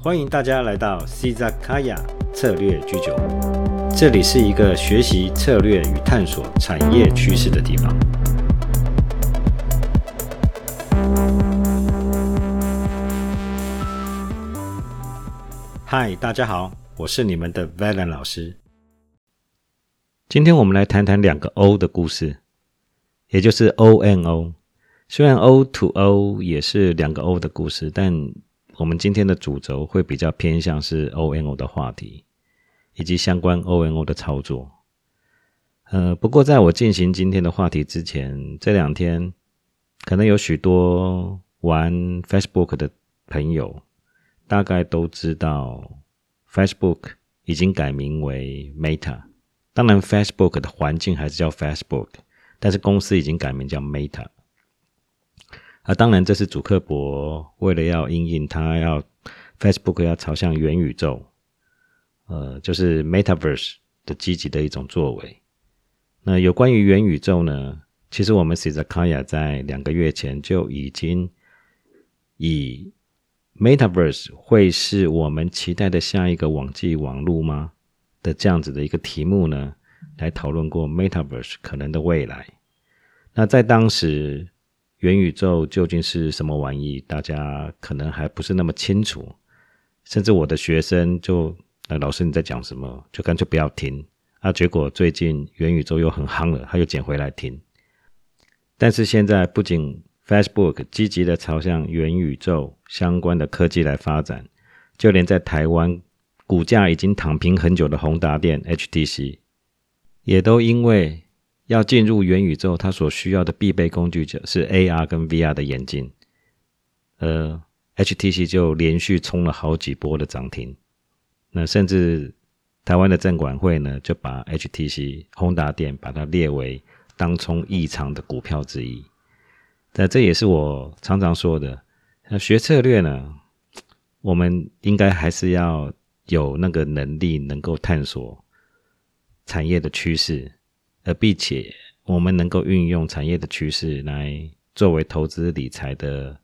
欢迎大家来到 c z a k a y a 策略居酒屋，这里是一个学习策略与探索产业趋势的地方。嗨，大家好，我是你们的 Valen 老师。今天我们来谈谈两个 O 的故事，也就是 O N O。虽然 O to O 也是两个 O 的故事，但我们今天的主轴会比较偏向是 O N O 的话题，以及相关 O N O 的操作。呃，不过在我进行今天的话题之前，这两天可能有许多玩 Facebook 的朋友，大概都知道 Facebook 已经改名为 Meta。当然，Facebook 的环境还是叫 Facebook，但是公司已经改名叫 Meta。啊，当然，这是主克伯为了要应应他要 Facebook 要朝向元宇宙，呃，就是 Metaverse 的积极的一种作为。那有关于元宇宙呢？其实我们 Sizakaya 在两个月前就已经以 Metaverse 会是我们期待的下一个网际网络吗的这样子的一个题目呢，来讨论过 Metaverse 可能的未来。那在当时。元宇宙究竟是什么玩意？大家可能还不是那么清楚，甚至我的学生就，呃，老师你在讲什么？就干脆不要听啊。结果最近元宇宙又很夯了，他又捡回来听。但是现在不仅 Facebook 积极的朝向元宇宙相关的科技来发展，就连在台湾股价已经躺平很久的宏达电 HTC，也都因为。要进入元宇宙，它所需要的必备工具就是 AR 跟 VR 的眼镜。呃，HTC 就连续冲了好几波的涨停。那甚至台湾的证管会呢，就把 HTC 宏达电把它列为当冲异常的股票之一。那这也是我常常说的，那学策略呢，我们应该还是要有那个能力，能够探索产业的趋势。而并且，我们能够运用产业的趋势来作为投资理财的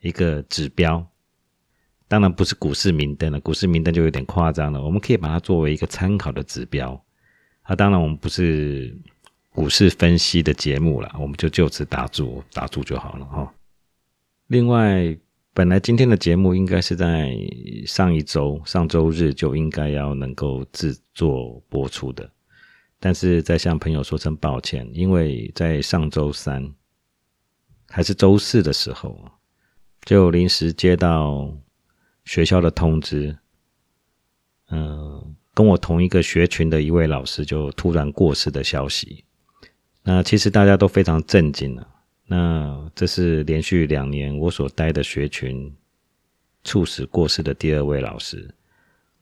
一个指标。当然不是股市明灯了，股市明灯就有点夸张了。我们可以把它作为一个参考的指标。啊，当然我们不是股市分析的节目了，我们就就此打住，打住就好了哈。另外，本来今天的节目应该是在上一周上周日就应该要能够制作播出的。但是在向朋友说声抱歉，因为在上周三还是周四的时候，就临时接到学校的通知，嗯，跟我同一个学群的一位老师就突然过世的消息。那其实大家都非常震惊了。那这是连续两年我所待的学群猝死过世的第二位老师。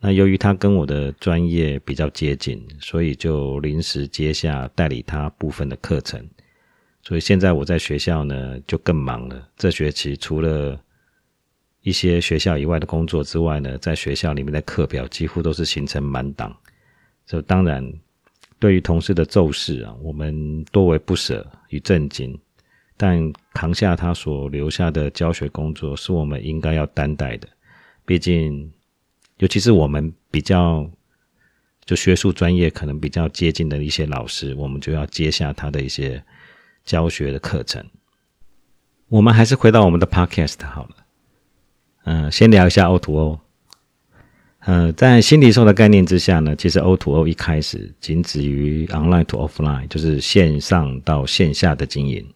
那由于他跟我的专业比较接近，所以就临时接下代理他部分的课程。所以现在我在学校呢就更忙了。这学期除了一些学校以外的工作之外呢，在学校里面的课表几乎都是行程满档。这当然对于同事的骤逝啊，我们多为不舍与震惊。但扛下他所留下的教学工作，是我们应该要担待的。毕竟。尤其是我们比较就学术专业可能比较接近的一些老师，我们就要接下他的一些教学的课程。我们还是回到我们的 podcast 好了。嗯，先聊一下 O to O。嗯，在新零售的概念之下呢，其实 O to O 一开始仅止于 online to offline，就是线上到线下的经营。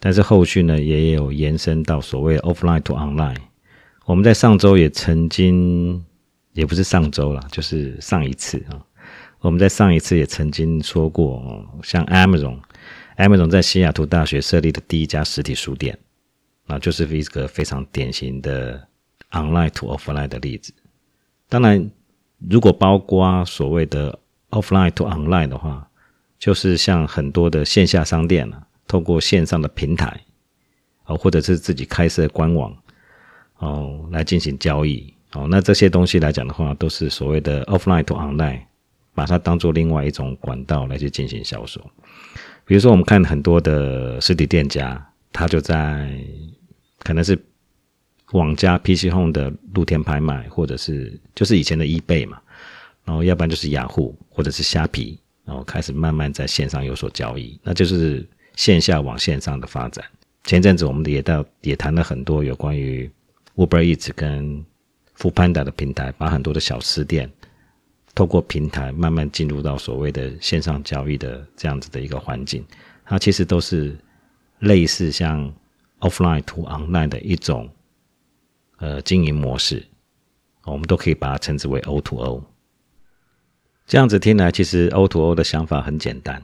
但是后续呢，也有延伸到所谓 offline to online。我们在上周也曾经。也不是上周了，就是上一次啊。我们在上一次也曾经说过，像 Amazon，Amazon 在西雅图大学设立的第一家实体书店，啊，就是一个非常典型的 online to offline 的例子。当然，如果包括所谓的 offline to online 的话，就是像很多的线下商店啊，透过线上的平台，哦，或者是自己开设官网，哦，来进行交易。哦，那这些东西来讲的话，都是所谓的 offline to online，把它当做另外一种管道来去进行销售。比如说，我们看很多的实体店家，他就在可能是网加 PC Home 的露天拍卖，或者是就是以前的 eBay 嘛，然后要不然就是雅虎或者是虾皮，然后开始慢慢在线上有所交易，那就是线下往线上的发展。前阵子我们也到也谈了很多有关于 Uber Eats 跟 Foodpanda 的平台，把很多的小吃店透过平台慢慢进入到所谓的线上交易的这样子的一个环境，它其实都是类似像 Offline to Online 的一种。呃，经营模式，我们都可以把它称之为 O to O。这样子听来，其实 O to O 的想法很简单，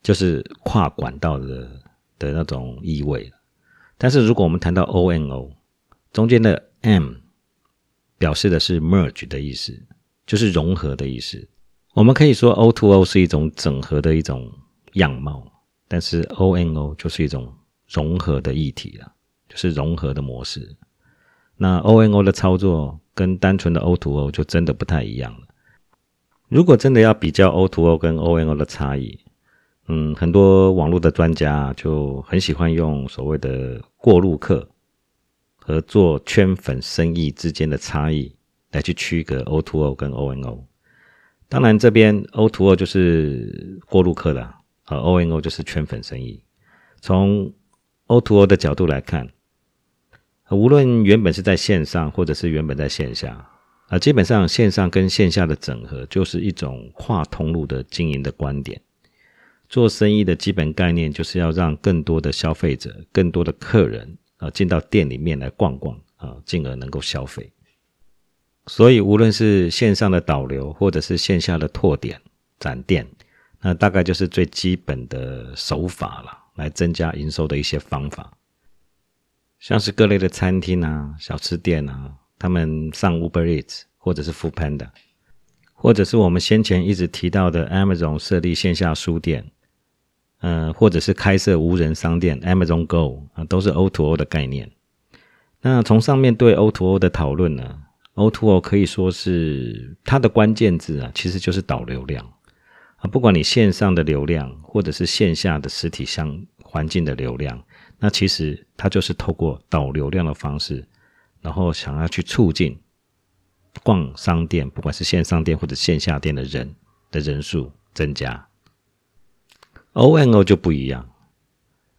就是跨管道的的那种意味。但是，如果我们谈到 O N O，中间的 M 表示的是 merge 的意思，就是融合的意思。我们可以说 O to O 是一种整合的一种样貌，但是 O N O 就是一种融合的议题了，就是融合的模式。那 O N O 的操作跟单纯的 O to O 就真的不太一样了。如果真的要比较 O to O 跟 O N O 的差异，嗯，很多网络的专家就很喜欢用所谓的过路客和做圈粉生意之间的差异来去区隔 O to O 跟 O N O。当然，这边 O to O 就是过路客的，而 O N O 就是圈粉生意。从 O to O 的角度来看。无论原本是在线上，或者是原本在线下，啊，基本上线上跟线下的整合就是一种跨通路的经营的观点。做生意的基本概念就是要让更多的消费者、更多的客人啊进到店里面来逛逛啊，进而能够消费。所以，无论是线上的导流，或者是线下的拓点展店，那大概就是最基本的手法了，来增加营收的一些方法。像是各类的餐厅啊、小吃店啊，他们上 Uber Eats 或者是 Food Panda，或者是我们先前一直提到的 Amazon 设立线下书店，嗯，或者是开设无人商店 Amazon Go 啊，都是 O to O 的概念。那从上面对 O to O 的讨论呢，O to O 可以说是它的关键字啊，其实就是导流量啊，不管你线上的流量，或者是线下的实体相环境的流量。那其实它就是透过导流量的方式，然后想要去促进逛商店，不管是线上店或者线下店的人的人数增加。O N O 就不一样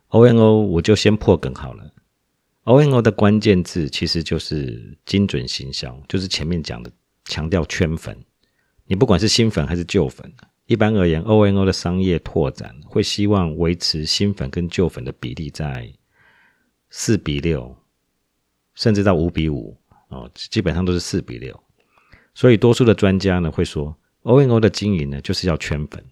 ，O N O 我就先破梗好了。O N O 的关键字其实就是精准行销，就是前面讲的强调圈粉，你不管是新粉还是旧粉。一般而言，O N O 的商业拓展会希望维持新粉跟旧粉的比例在四比六，甚至到五比五哦，基本上都是四比六。所以，多数的专家呢会说，O N O 的经营呢就是要圈粉，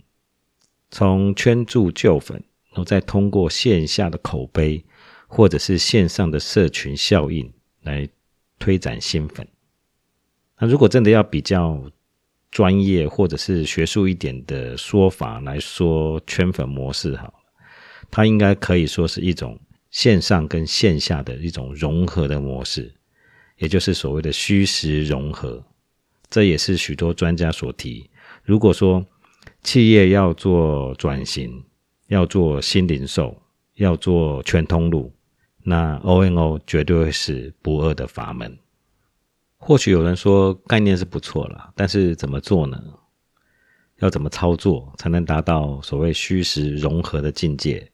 从圈住旧粉，然后再通过线下的口碑或者是线上的社群效应来推展新粉。那如果真的要比较，专业或者是学术一点的说法来说，圈粉模式好了，它应该可以说是一种线上跟线下的一种融合的模式，也就是所谓的虚实融合。这也是许多专家所提。如果说企业要做转型，要做新零售，要做全通路，那 O N O 绝对会是不二的法门。或许有人说概念是不错了，但是怎么做呢？要怎么操作才能达到所谓虚实融合的境界？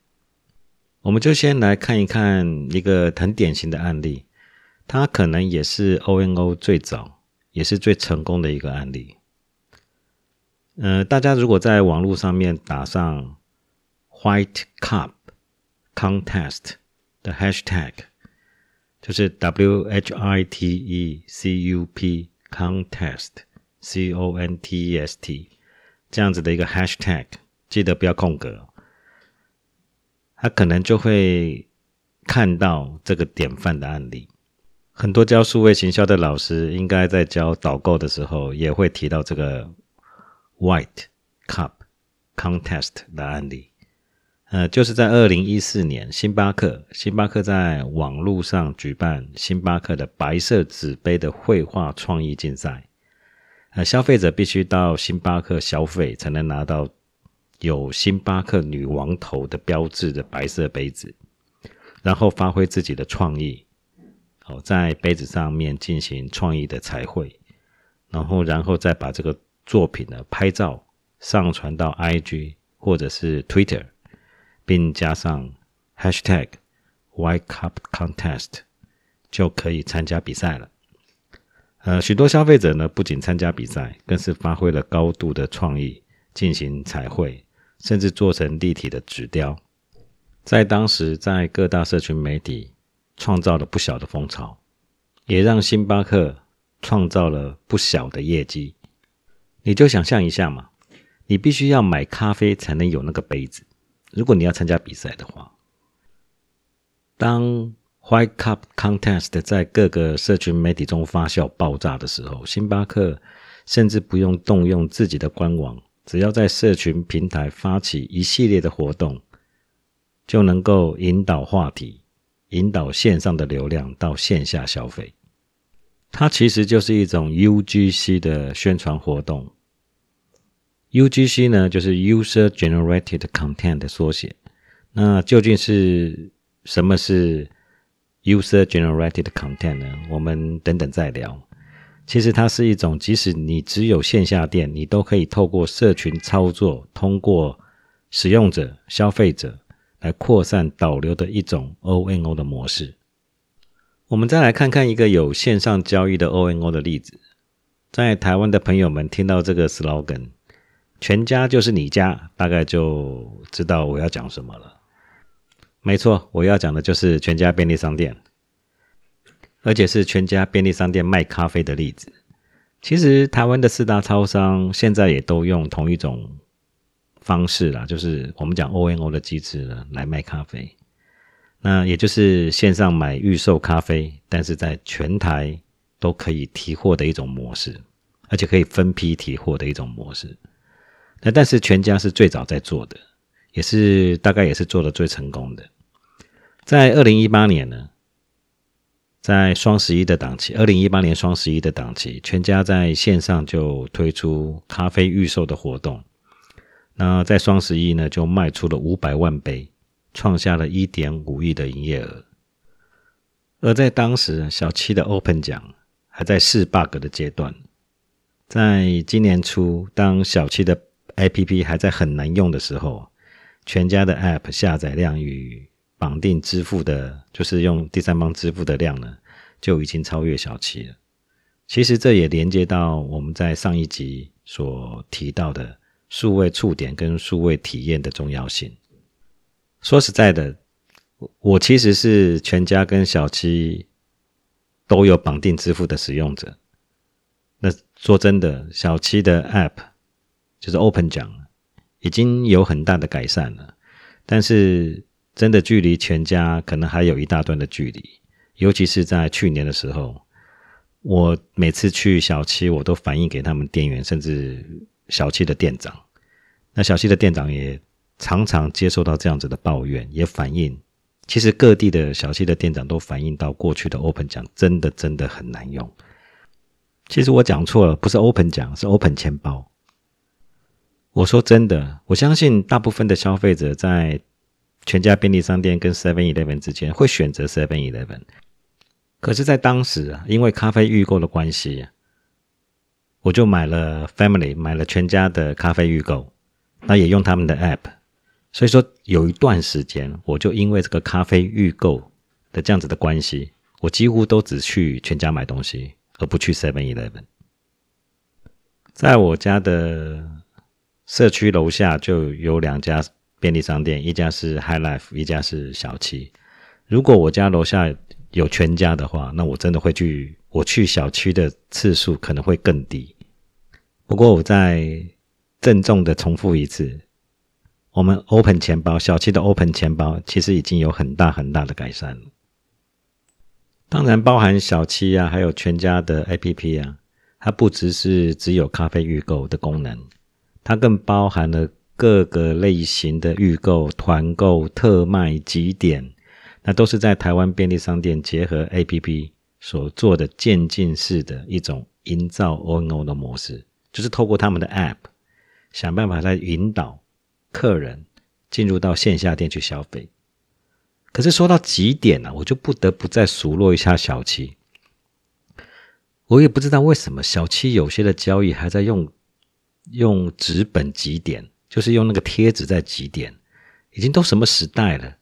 我们就先来看一看一个很典型的案例，它可能也是 O N O 最早也是最成功的一个案例。呃，大家如果在网络上面打上 White Cup Contest 的 Hashtag。就是 W H I T E C U P contest C O N T E S T 这样子的一个 hashtag，记得不要空格。他可能就会看到这个典范的案例。很多教数位行销的老师，应该在教导购的时候，也会提到这个 White Cup contest 的案例。呃，就是在二零一四年，星巴克，星巴克在网络上举办星巴克的白色纸杯的绘画创意竞赛。呃，消费者必须到星巴克消费，才能拿到有星巴克女王头的标志的白色杯子，然后发挥自己的创意，哦，在杯子上面进行创意的彩绘，然后然后再把这个作品呢拍照上传到 IG 或者是 Twitter，并加上 Hashtag White Cup Contest，就可以参加比赛了。呃，许多消费者呢不仅参加比赛，更是发挥了高度的创意进行彩绘，甚至做成立体的纸雕。在当时，在各大社群媒体创造了不小的风潮，也让星巴克创造了不小的业绩。你就想象一下嘛，你必须要买咖啡才能有那个杯子。如果你要参加比赛的话，当 White Cup Contest 在各个社群媒体中发酵爆炸的时候，星巴克甚至不用动用自己的官网，只要在社群平台发起一系列的活动。就能够引导话题，引导线上的流量到线下消费。它其实就是一种 UGC 的宣传活动。UGC 呢，就是 User Generated Content 的缩写。那究竟是什么是 User Generated Content 呢？我们等等再聊。其实它是一种，即使你只有线下店，你都可以透过社群操作，通过使用者、消费者。来扩散导流的一种 ONO 的模式。我们再来看看一个有线上交易的 ONO 的例子。在台湾的朋友们听到这个 slogan“ 全家就是你家”，大概就知道我要讲什么了。没错，我要讲的就是全家便利商店，而且是全家便利商店卖咖啡的例子。其实台湾的四大超商现在也都用同一种。方式啦，就是我们讲 O N O 的机制呢，来卖咖啡。那也就是线上买预售咖啡，但是在全台都可以提货的一种模式，而且可以分批提货的一种模式。那但是全家是最早在做的，也是大概也是做的最成功的。在二零一八年呢，在双十一的档期，二零一八年双十一的档期，全家在线上就推出咖啡预售的活动。那在双十一呢，就卖出了五百万杯，创下了一点五亿的营业额。而在当时，小七的 Open 奖还在试 bug 的阶段。在今年初，当小七的 APP 还在很难用的时候，全家的 App 下载量与绑定支付的，就是用第三方支付的量呢，就已经超越小七了。其实这也连接到我们在上一集所提到的。数位触点跟数位体验的重要性。说实在的，我其实是全家跟小七都有绑定支付的使用者。那说真的，小七的 App 就是 Open 讲已经有很大的改善了，但是真的距离全家可能还有一大段的距离。尤其是在去年的时候，我每次去小七，我都反映给他们店员，甚至。小七的店长，那小七的店长也常常接受到这样子的抱怨，也反映，其实各地的小七的店长都反映到过去的 Open 奖真的真的很难用。其实我讲错了，不是 Open 奖，是 Open 钱包。我说真的，我相信大部分的消费者在全家便利商店跟 Seven Eleven 之间会选择 Seven Eleven，可是，在当时啊，因为咖啡预购的关系。我就买了 Family，买了全家的咖啡预购，那也用他们的 App，所以说有一段时间，我就因为这个咖啡预购的这样子的关系，我几乎都只去全家买东西，而不去 Seven Eleven。在我家的社区楼下就有两家便利商店，一家是 High Life，一家是小七。如果我家楼下有全家的话，那我真的会去。我去小区的次数可能会更低，不过我再郑重的重复一次，我们 Open 钱包小七的 Open 钱包其实已经有很大很大的改善了。当然，包含小七啊，还有全家的 APP 啊，它不只是只有咖啡预购的功能，它更包含了各个类型的预购、团购、特卖、集点，那都是在台湾便利商店结合 APP。所做的渐进式的一种营造 ONO 的模式，就是透过他们的 App 想办法来引导客人进入到线下店去消费。可是说到极点呢，我就不得不再数落一下小七。我也不知道为什么小七有些的交易还在用用纸本极点，就是用那个贴纸在极点，已经都什么时代了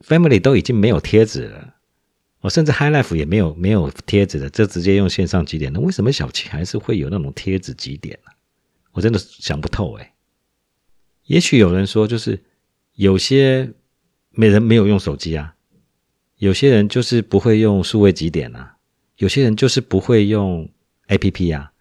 ？Family 都已经没有贴纸了，我甚至 High Life 也没有没有贴纸的，这直接用线上极点。那为什么小七还是会有那种贴纸极点呢？我真的想不透哎。也许有人说，就是有些没人没有用手机啊，有些人就是不会用数位极点啊。有些人就是不会用 A P P 啊，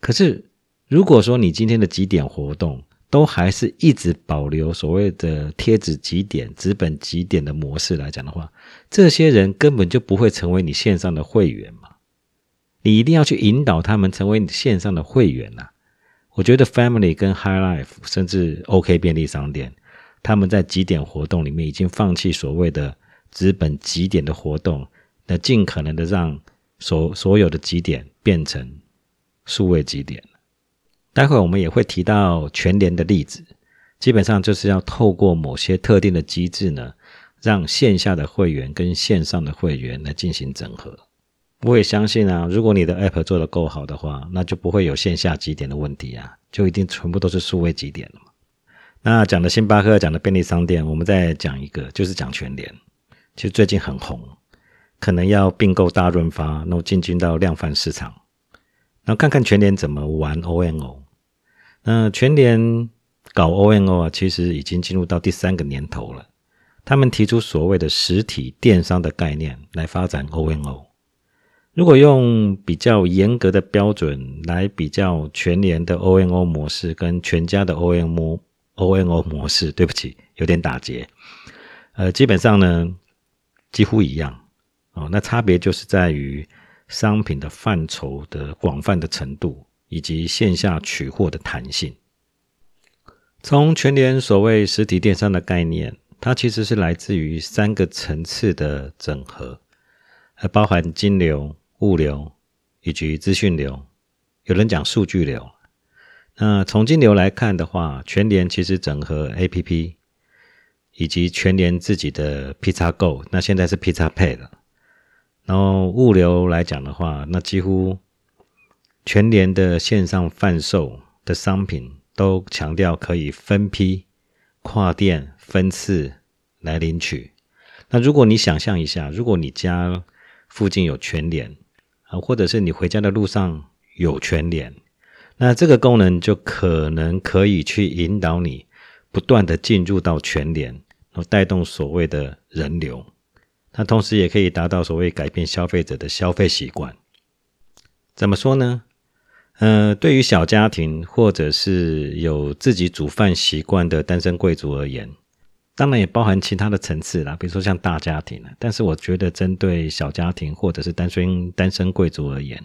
可是如果说你今天的几点活动都还是一直保留所谓的贴纸几点、纸本几点的模式来讲的话，这些人根本就不会成为你线上的会员嘛。你一定要去引导他们成为你线上的会员呐。我觉得 Family 跟 High Life 甚至 OK 便利商店，他们在几点活动里面已经放弃所谓的资本几点的活动。那尽可能的让所所有的极点变成数位极点。待会我们也会提到全联的例子，基本上就是要透过某些特定的机制呢，让线下的会员跟线上的会员来进行整合。我也相信啊，如果你的 App 做得够好的话，那就不会有线下极点的问题啊，就一定全部都是数位极点了嘛。那讲的星巴克，讲的便利商店，我们再讲一个，就是讲全联，其实最近很红。可能要并购大润发，然后进军到量贩市场，然后看看全联怎么玩 O N O。那全联搞 O N O 啊，其实已经进入到第三个年头了。他们提出所谓的实体电商的概念来发展 O N O。如果用比较严格的标准来比较全联的 O N O 模式跟全家的 O N O O N O 模式，对不起，有点打结。呃，基本上呢，几乎一样。哦，那差别就是在于商品的范畴的广泛的程度，以及线下取货的弹性。从全联所谓实体电商的概念，它其实是来自于三个层次的整合，还包含金流、物流以及资讯流。有人讲数据流。那从金流来看的话，全联其实整合 APP 以及全联自己的 Pizza Go，那现在是 Pizza Pay 了。然后物流来讲的话，那几乎全联的线上贩售的商品都强调可以分批、跨店、分次来领取。那如果你想象一下，如果你家附近有全联啊，或者是你回家的路上有全联，那这个功能就可能可以去引导你不断的进入到全联，然后带动所谓的人流。那同时也可以达到所谓改变消费者的消费习惯。怎么说呢？呃，对于小家庭或者是有自己煮饭习惯的单身贵族而言，当然也包含其他的层次啦，比如说像大家庭但是我觉得，针对小家庭或者是单身单身贵族而言，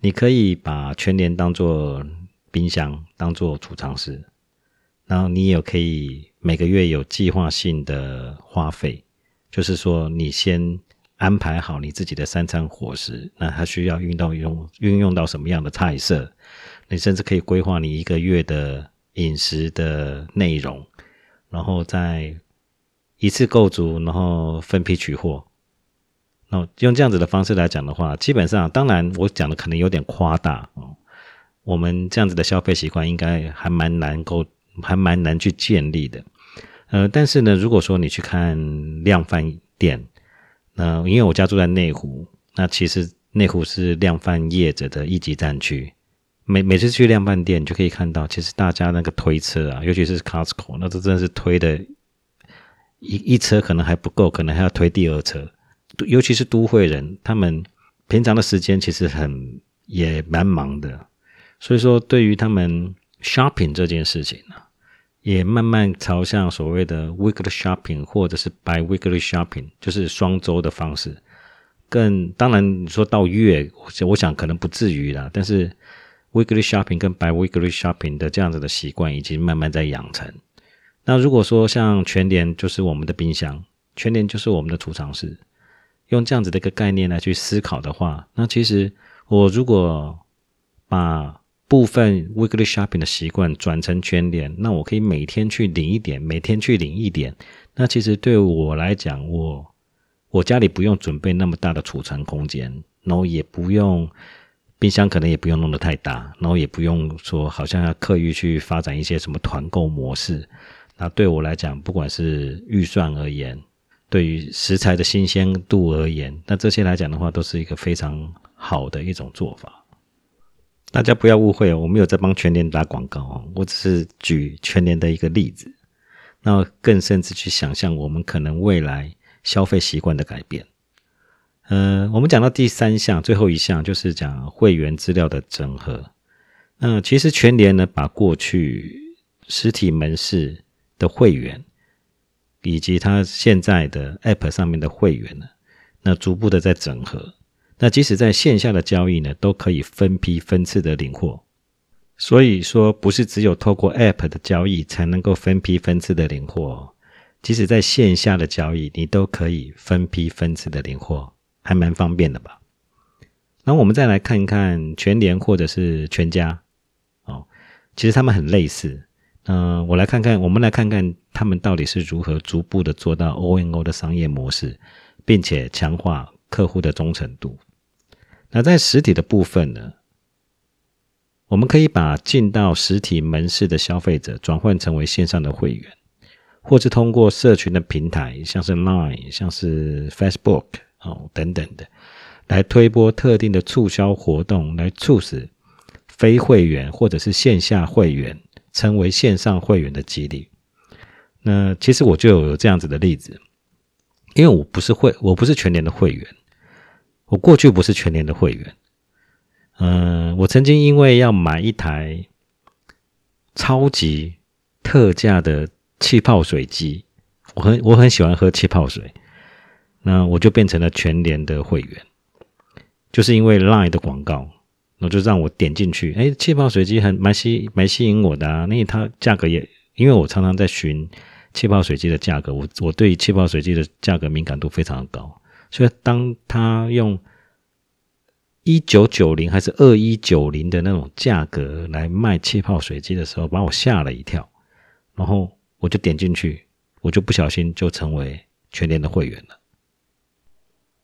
你可以把全年当做冰箱，当做储藏室，然后你也可以每个月有计划性的花费。就是说，你先安排好你自己的三餐伙食，那它需要运到用运用到什么样的菜色？你甚至可以规划你一个月的饮食的内容，然后再一次购足，然后分批取货。那用这样子的方式来讲的话，基本上，当然我讲的可能有点夸大哦。我们这样子的消费习惯，应该还蛮难够，还蛮难去建立的。呃，但是呢，如果说你去看量贩店，那因为我家住在内湖，那其实内湖是量贩业者的一级战区。每每次去量贩店，你就可以看到，其实大家那个推车啊，尤其是 Costco，那这真的是推的，一一车可能还不够，可能还要推第二车。尤其是都会人，他们平常的时间其实很也蛮忙的，所以说对于他们 shopping 这件事情呢。也慢慢朝向所谓的 weekly shopping 或者是 bi weekly shopping，就是双周的方式。更当然，你说到月，我想可能不至于啦。但是 weekly shopping 跟 bi weekly shopping 的这样子的习惯已经慢慢在养成。那如果说像全联就是我们的冰箱，全联就是我们的储藏室，用这样子的一个概念来去思考的话，那其实我如果把部分 weekly shopping 的习惯转成全联，那我可以每天去领一点，每天去领一点，那其实对我来讲，我我家里不用准备那么大的储藏空间，然后也不用冰箱，可能也不用弄得太大，然后也不用说好像要刻意去发展一些什么团购模式。那对我来讲，不管是预算而言，对于食材的新鲜度而言，那这些来讲的话，都是一个非常好的一种做法。大家不要误会哦，我没有在帮全联打广告哦，我只是举全联的一个例子。那更甚至去想象我们可能未来消费习惯的改变。呃，我们讲到第三项，最后一项就是讲会员资料的整合。那其实全联呢，把过去实体门市的会员，以及它现在的 App 上面的会员呢，那逐步的在整合。那即使在线下的交易呢，都可以分批分次的领货。所以说，不是只有透过 App 的交易才能够分批分次的领货，即使在线下的交易，你都可以分批分次的领货，还蛮方便的吧？那我们再来看一看全联或者是全家哦，其实他们很类似。嗯，我来看看，我们来看看他们到底是如何逐步的做到 ONO 的商业模式，并且强化客户的忠诚度。那在实体的部分呢？我们可以把进到实体门市的消费者转换成为线上的会员，或是通过社群的平台，像是 Line、像是 Facebook 哦等等的，来推播特定的促销活动，来促使非会员或者是线下会员成为线上会员的激励。那其实我就有这样子的例子，因为我不是会，我不是全年的会员，我过去不是全年的会员。嗯，我曾经因为要买一台超级特价的气泡水机，我很我很喜欢喝气泡水，那我就变成了全联的会员，就是因为 Line 的广告，那就让我点进去，哎，气泡水机很蛮吸蛮吸引我的啊，那它价格也，因为我常常在寻气泡水机的价格，我我对气泡水机的价格敏感度非常的高，所以当他用。一九九零还是二一九零的那种价格来卖气泡水机的时候，把我吓了一跳。然后我就点进去，我就不小心就成为全联的会员了。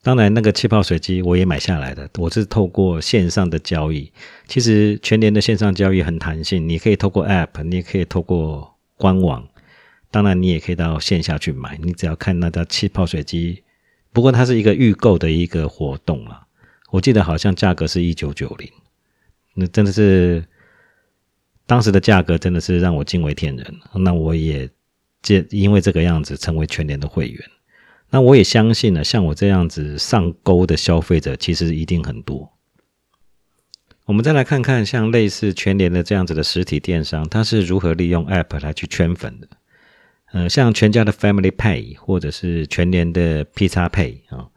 当然，那个气泡水机我也买下来的，我是透过线上的交易。其实全联的线上交易很弹性，你可以透过 App，你也可以透过官网。当然，你也可以到线下去买，你只要看那家气泡水机。不过它是一个预购的一个活动啊。我记得好像价格是一九九零，那真的是当时的价格，真的是让我惊为天人。那我也借因为这个样子成为全年的会员。那我也相信呢，像我这样子上钩的消费者，其实一定很多。我们再来看看，像类似全联的这样子的实体电商，它是如何利用 App 来去圈粉的？呃，像全家的 Family Pay，或者是全联的 Pizza Pay 啊，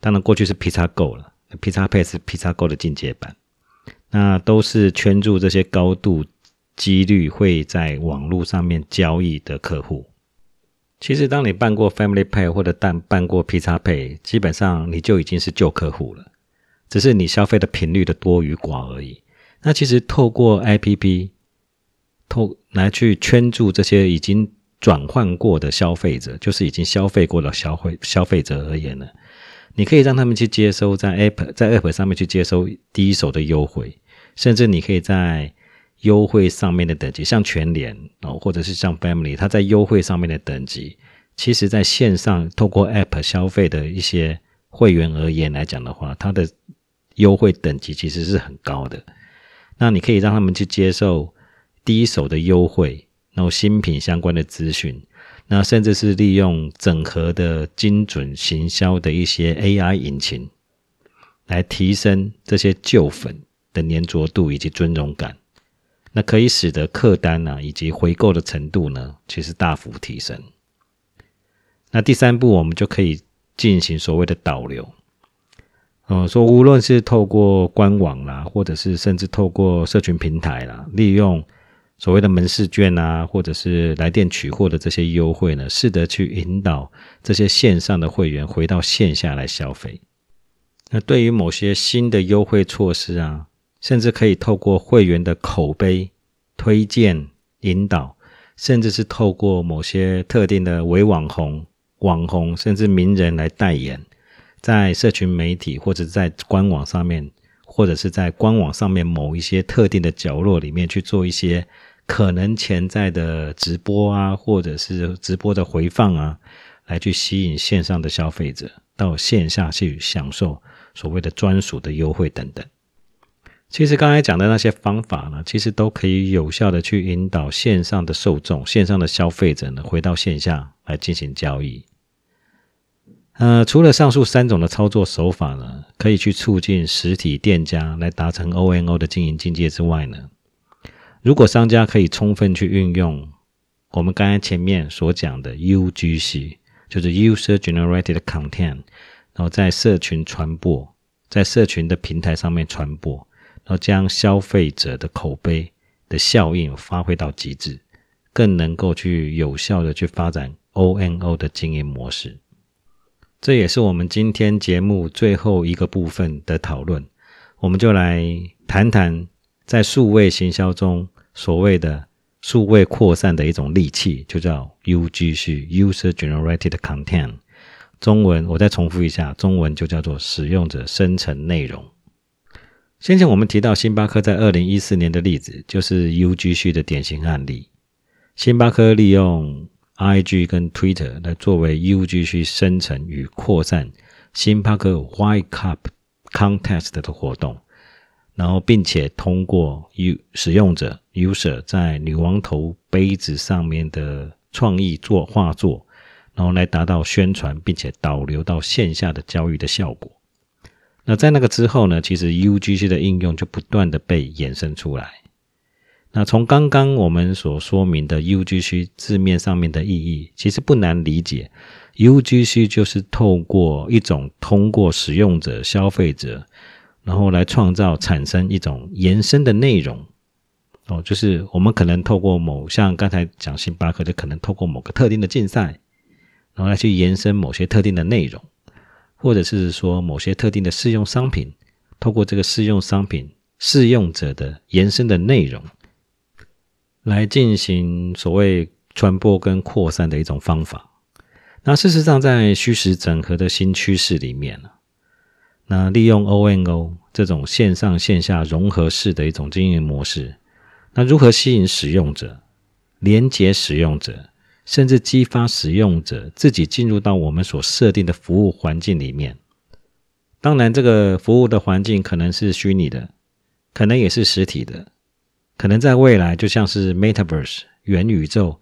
当然过去是 Pizza Go 了。P 叉 Pay 是 P 叉 Go 的进阶版，那都是圈住这些高度几率会在网络上面交易的客户。其实，当你办过 Family Pay 或者办办过 P 叉 Pay，基本上你就已经是旧客户了，只是你消费的频率的多与寡而已。那其实透过 APP 透来去圈住这些已经转换过的消费者，就是已经消费过的消费消费者而言呢。你可以让他们去接收在 App 在 App 上面去接收第一手的优惠，甚至你可以在优惠上面的等级，像全联哦，或者是像 Family，它在优惠上面的等级，其实在线上透过 App 消费的一些会员而言来讲的话，它的优惠等级其实是很高的。那你可以让他们去接受第一手的优惠，然后新品相关的资讯。那甚至是利用整合的精准行销的一些 AI 引擎，来提升这些旧粉的粘着度以及尊荣感，那可以使得客单呢以及回购的程度呢，其实大幅提升。那第三步，我们就可以进行所谓的导流，嗯，说无论是透过官网啦，或者是甚至透过社群平台啦，利用。所谓的门市券啊，或者是来电取货的这些优惠呢，试着去引导这些线上的会员回到线下来消费。那对于某些新的优惠措施啊，甚至可以透过会员的口碑推荐引导，甚至是透过某些特定的伪网红、网红甚至名人来代言，在社群媒体或者在官网上面，或者是在官网上面某一些特定的角落里面去做一些可能潜在的直播啊，或者是直播的回放啊，来去吸引线上的消费者到线下去享受所谓的专属的优惠等等。其实刚才讲的那些方法呢，其实都可以有效的去引导线上的受众、线上的消费者呢，回到线下来进行交易。呃，除了上述三种的操作手法呢，可以去促进实体店家来达成 ONO 的经营境界之外呢，如果商家可以充分去运用我们刚才前面所讲的 UGC，就是 User Generated Content，然后在社群传播，在社群的平台上面传播。要将消费者的口碑的效应发挥到极致，更能够去有效的去发展 ONO 的经营模式。这也是我们今天节目最后一个部分的讨论。我们就来谈谈在数位行销中所谓的数位扩散的一种利器，就叫 UGC（User Generated Content）。中文我再重复一下，中文就叫做使用者生成内容。先前我们提到星巴克在二零一四年的例子，就是 UGC 的典型案例。星巴克利用 IG 跟 Twitter 来作为 UGC 生成与扩散星巴克 White Cup Contest 的活动，然后并且通过 U 使用者 User 在女王头杯子上面的创意做画作，然后来达到宣传并且导流到线下的交易的效果。那在那个之后呢？其实 UGC 的应用就不断的被衍生出来。那从刚刚我们所说明的 UGC 字面上面的意义，其实不难理解。UGC 就是透过一种通过使用者、消费者，然后来创造、产生一种延伸的内容。哦，就是我们可能透过某像刚才讲星巴克，就可能透过某个特定的竞赛，然后来去延伸某些特定的内容。或者是说某些特定的试用商品，透过这个试用商品试用者的延伸的内容，来进行所谓传播跟扩散的一种方法。那事实上，在虚实整合的新趋势里面呢，那利用 ONO 这种线上线下融合式的一种经营模式，那如何吸引使用者、连接使用者？甚至激发使用者自己进入到我们所设定的服务环境里面。当然，这个服务的环境可能是虚拟的，可能也是实体的，可能在未来就像是 Metaverse 元宇宙，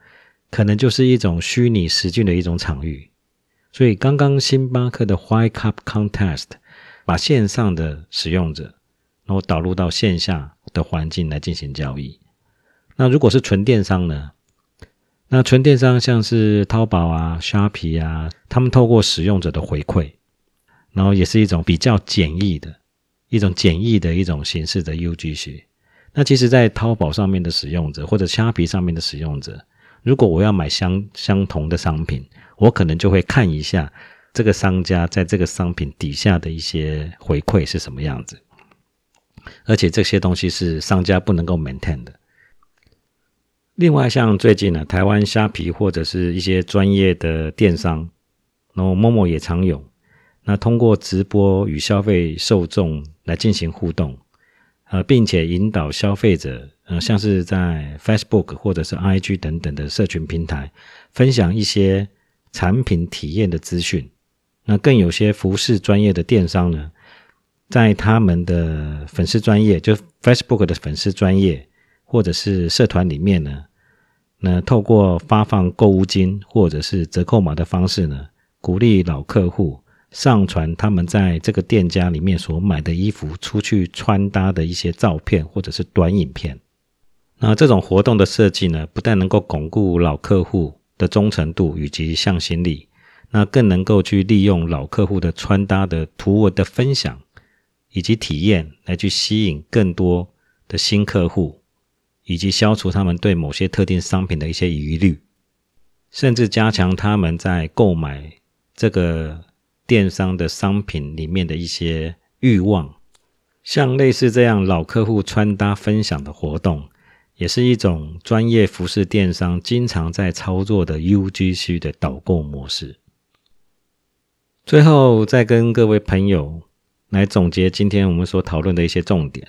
可能就是一种虚拟实境的一种场域。所以，刚刚星巴克的 White Cup Contest 把线上的使用者，然后导入到线下的环境来进行交易。那如果是纯电商呢？那纯电商像是淘宝啊、虾皮啊，他们透过使用者的回馈，然后也是一种比较简易的一种简易的一种形式的 UGC。那其实，在淘宝上面的使用者或者虾皮上面的使用者，如果我要买相相同的商品，我可能就会看一下这个商家在这个商品底下的一些回馈是什么样子，而且这些东西是商家不能够 maintain 的。另外，像最近呢，台湾虾皮或者是一些专业的电商，然后某某也常有，那通过直播与消费受众来进行互动，呃，并且引导消费者，呃，像是在 Facebook 或者是 IG 等等的社群平台，分享一些产品体验的资讯。那更有些服饰专业的电商呢，在他们的粉丝专业，就 Facebook 的粉丝专业或者是社团里面呢。那透过发放购物金或者是折扣码的方式呢，鼓励老客户上传他们在这个店家里面所买的衣服出去穿搭的一些照片或者是短影片。那这种活动的设计呢，不但能够巩固老客户的忠诚度以及向心力，那更能够去利用老客户的穿搭的图文的分享以及体验，来去吸引更多的新客户。以及消除他们对某些特定商品的一些疑虑，甚至加强他们在购买这个电商的商品里面的一些欲望。像类似这样老客户穿搭分享的活动，也是一种专业服饰电商经常在操作的 UGC 的导购模式。最后，再跟各位朋友来总结今天我们所讨论的一些重点。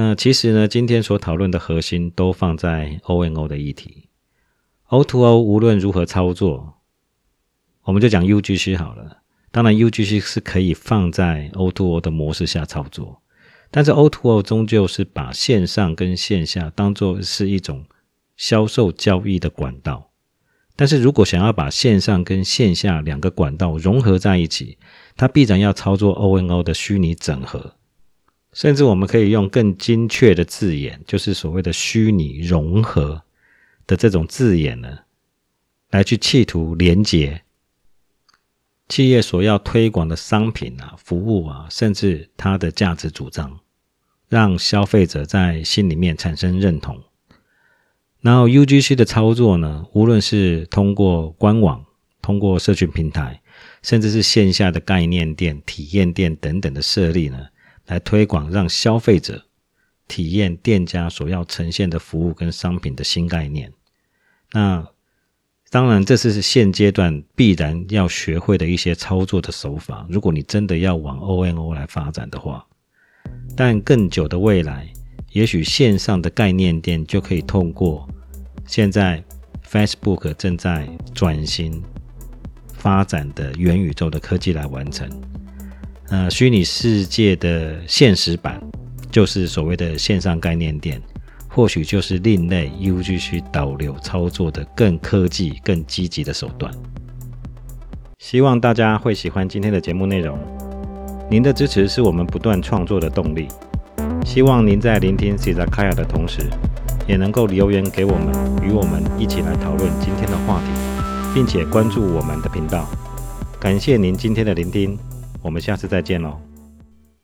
那其实呢，今天所讨论的核心都放在 ONO 的议题。O2O O 无论如何操作，我们就讲 UGC 好了。当然，UGC 是可以放在 O2O O 的模式下操作。但是 O2O 终究是把线上跟线下当做是一种销售交易的管道，但是如果想要把线上跟线下两个管道融合在一起，它必然要操作 ONO 的虚拟整合，甚至我们可以用更精确的字眼，就是所谓的虚拟融合的这种字眼呢，来去企图连接企业所要推广的商品啊、服务啊，甚至它的价值主张，让消费者在心里面产生认同。然后 UGC 的操作呢，无论是通过官网、通过社群平台，甚至是线下的概念店、体验店等等的设立呢，来推广，让消费者体验店家所要呈现的服务跟商品的新概念。那当然，这是现阶段必然要学会的一些操作的手法。如果你真的要往 ONO 来发展的话，但更久的未来，也许线上的概念店就可以通过现在 Facebook 正在转型发展的元宇宙的科技来完成。呃，虚拟世界的现实版就是所谓的线上概念店。或许就是另类 UGC 导流操作的更科技、更积极的手段。希望大家会喜欢今天的节目内容。您的支持是我们不断创作的动力。希望您在聆听 c i z a k a y a 的同时，也能够留言给我们，与我们一起来讨论今天的话题，并且关注我们的频道。感谢您今天的聆听，我们下次再见喽。